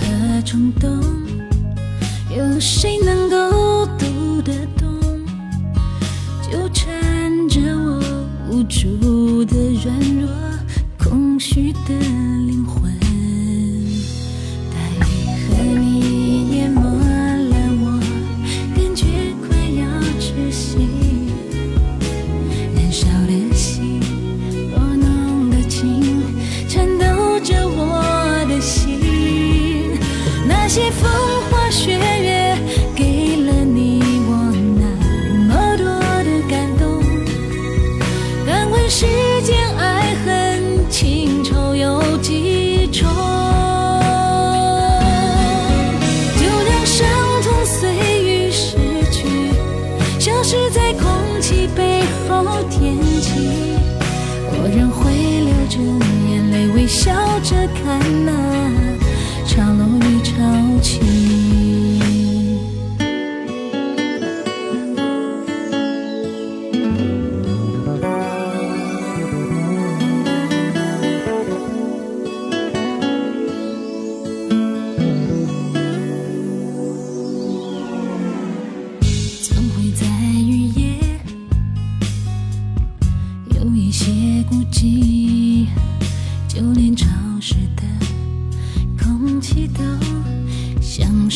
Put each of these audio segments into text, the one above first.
和冲动有谁能够读得懂？纠缠着我无助的软弱空虚的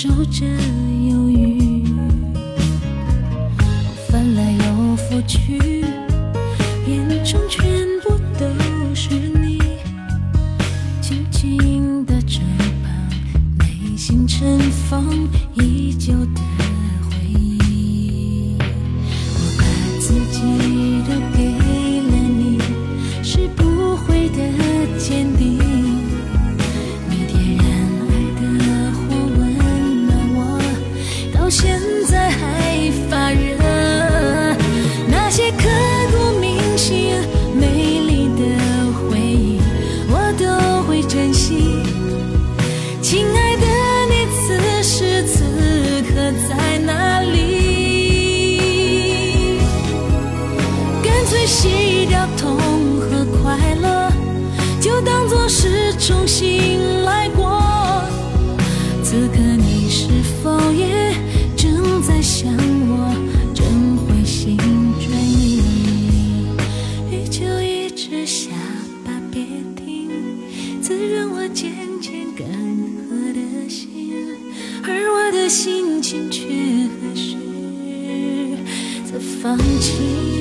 守着。渐渐干涸的心而我的心情却还是在放弃。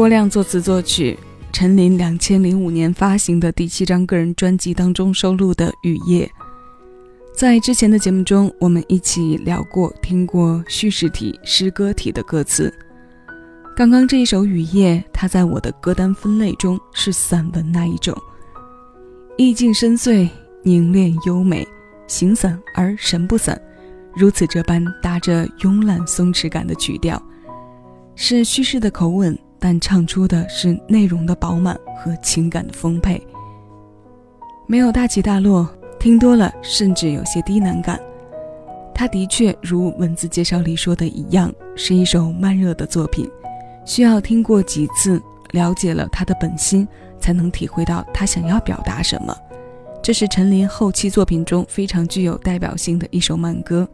郭亮作词作曲，陈琳两千零五年发行的第七张个人专辑当中收录的《雨夜》。在之前的节目中，我们一起聊过、听过叙事体、诗歌体的歌词。刚刚这一首《雨夜》，它在我的歌单分类中是散文那一种，意境深邃、凝练优美，形散而神不散，如此这般搭着慵懒松弛感的曲调，是叙事的口吻，但唱出的是内容的饱满和情感的丰沛，没有大起大落。听多了，甚至有些低难感。它的确如文字介绍里说的一样，是一首慢热的作品，需要听过几次，了解了他的本心，才能体会到他想要表达什么。这是陈琳后期作品中非常具有代表性的一首慢歌，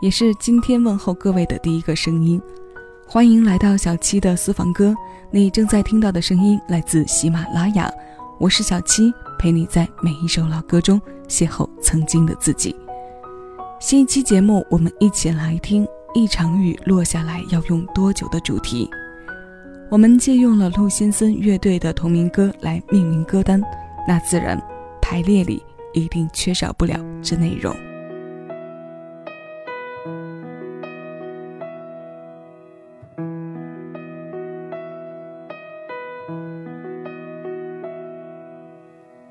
也是今天问候各位的第一个声音。欢迎来到小七的私房歌，你正在听到的声音来自喜马拉雅，我是小七。陪你在每一首老歌中邂逅曾经的自己。新一期节目，我们一起来听一场雨落下来要用多久的主题。我们借用了陆先森乐队的同名歌来命名歌单，那自然排列里一定缺少不了这内容。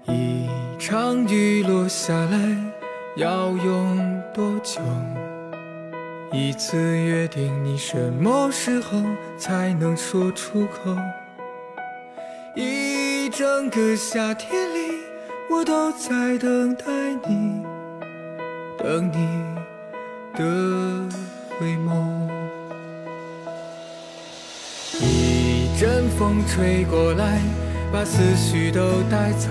一场雨落下来要用多久？一次约定，你什么时候才能说出口？一整个夏天里，我都在等待你，等你的回眸。一阵风吹过来，把思绪都带走。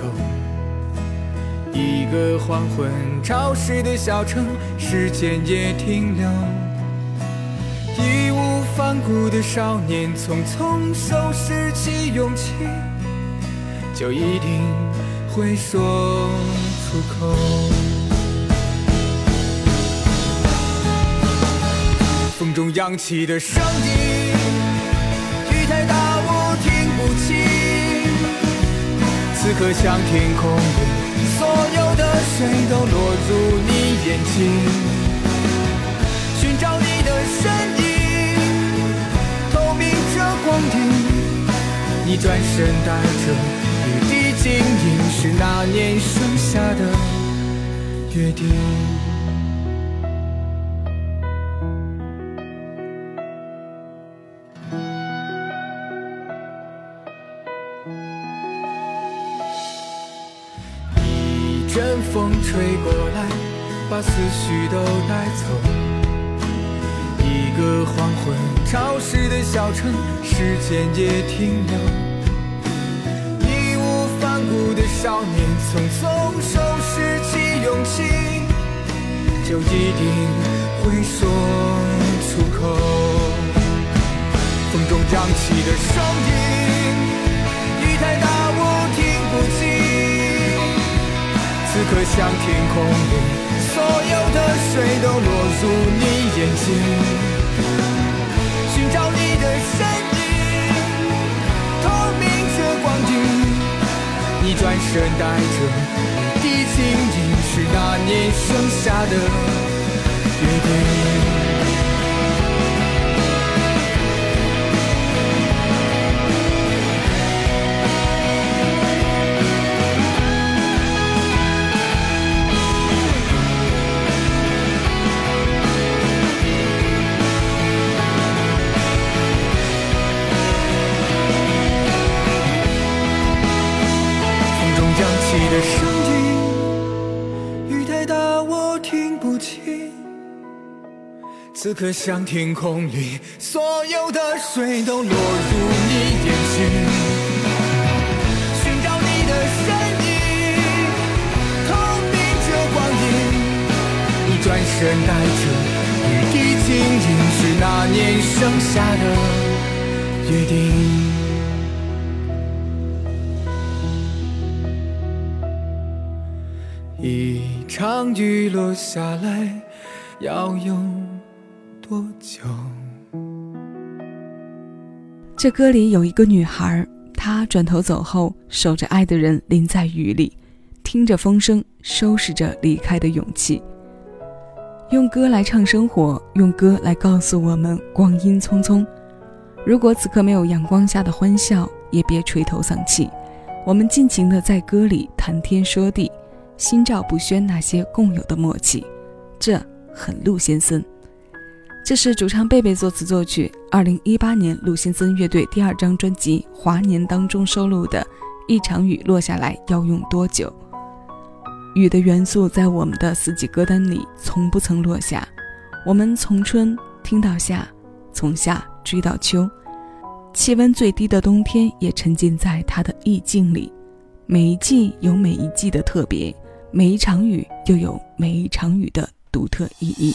一个黄昏，潮湿的小城，时间也停留。义无反顾的少年，匆匆收拾起勇气，就一定会说出口。风中扬起的声音，雨太大我听不清，此刻像天空里。所有的水都落入你眼睛，寻找你的身影，透明着光影。你转身带着雨滴晶莹，是那年盛夏的约定。风吹过来，把思绪都带走。一个黄昏，潮湿的小城，时间也停留。义无反顾的少年，匆匆收拾起勇气，就一定会说出口。风中扬起的声音，此刻像天空里，所有的水都落入你眼睛，寻找你的身影，透明着光影。你转身带着一地晶莹，是那年盛夏的约定。此刻像天空里，所有的水都落入你眼睛，寻找你的身影，透明着光影。你转身带着雨滴晶莹，是那年盛夏的约定。一场雨落下来要用？这歌里有一个女孩，她转头走后，守着爱的人淋在雨里，听着风声，收拾着离开的勇气。用歌来唱生活，用歌来告诉我们光阴匆匆。如果此刻没有阳光下的欢笑，也别垂头丧气。我们尽情的在歌里谈天说地，心照不宣那些共有的默契，这很陆先生。这是主唱贝贝作词作曲，二零一八年鲁先森乐队第二张专辑《华年》当中收录的《一场雨落下来要用多久》。雨的元素在我们的四季歌单里从不曾落下，我们从春听到夏，从夏追到秋。气温最低的冬天也沉浸在它的意境里，每一季有每一季的特别，每一场雨又有每一场雨的独特意义。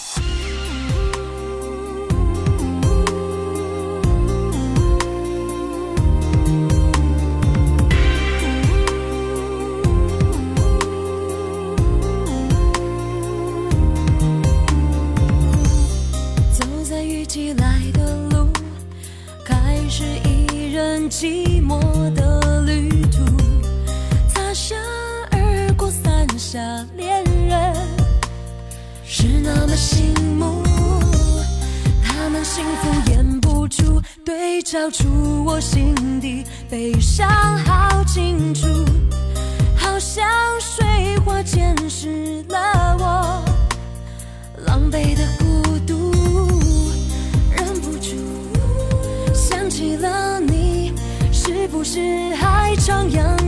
寂寞的旅途，擦身而过，三下恋人是那么醒目。他们幸福演不出，对照出我心底悲伤好清楚，好像水花溅湿了是爱徜徉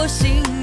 我心。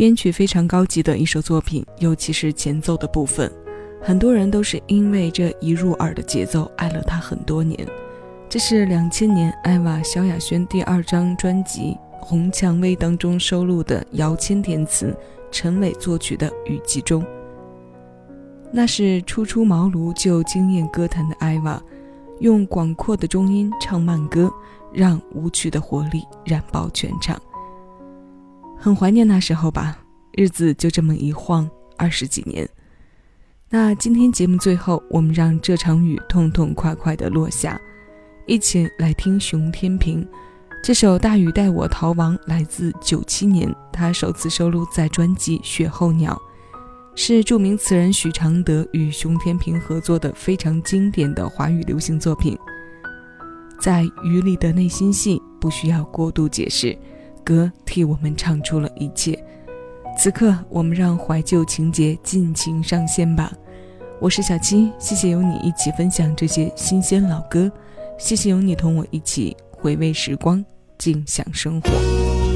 编曲非常高级的一首作品，尤其是前奏的部分，很多人都是因为这一入耳的节奏爱了他很多年。这是两千年艾娃萧亚轩第二张专辑《红蔷薇》当中收录的姚谦填词、陈伟作曲的《雨季中》。那是初出茅庐就惊艳歌坛的艾娃，用广阔的中音唱慢歌，让舞曲的活力燃爆全场。很怀念那时候吧，日子就这么一晃二十几年。那今天节目最后，我们让这场雨痛痛快快的落下，一起来听熊天平这首《大雨带我逃亡》，来自九七年，他首次收录在专辑《雪候鸟》。是著名词人许常德与熊天平合作的非常经典的华语流行作品。在雨里的内心戏不需要过度解释，歌替我们唱出了一切。此刻，我们让怀旧情节尽情上线吧。我是小七，谢谢有你一起分享这些新鲜老歌，谢谢有你同我一起回味时光，尽享生活。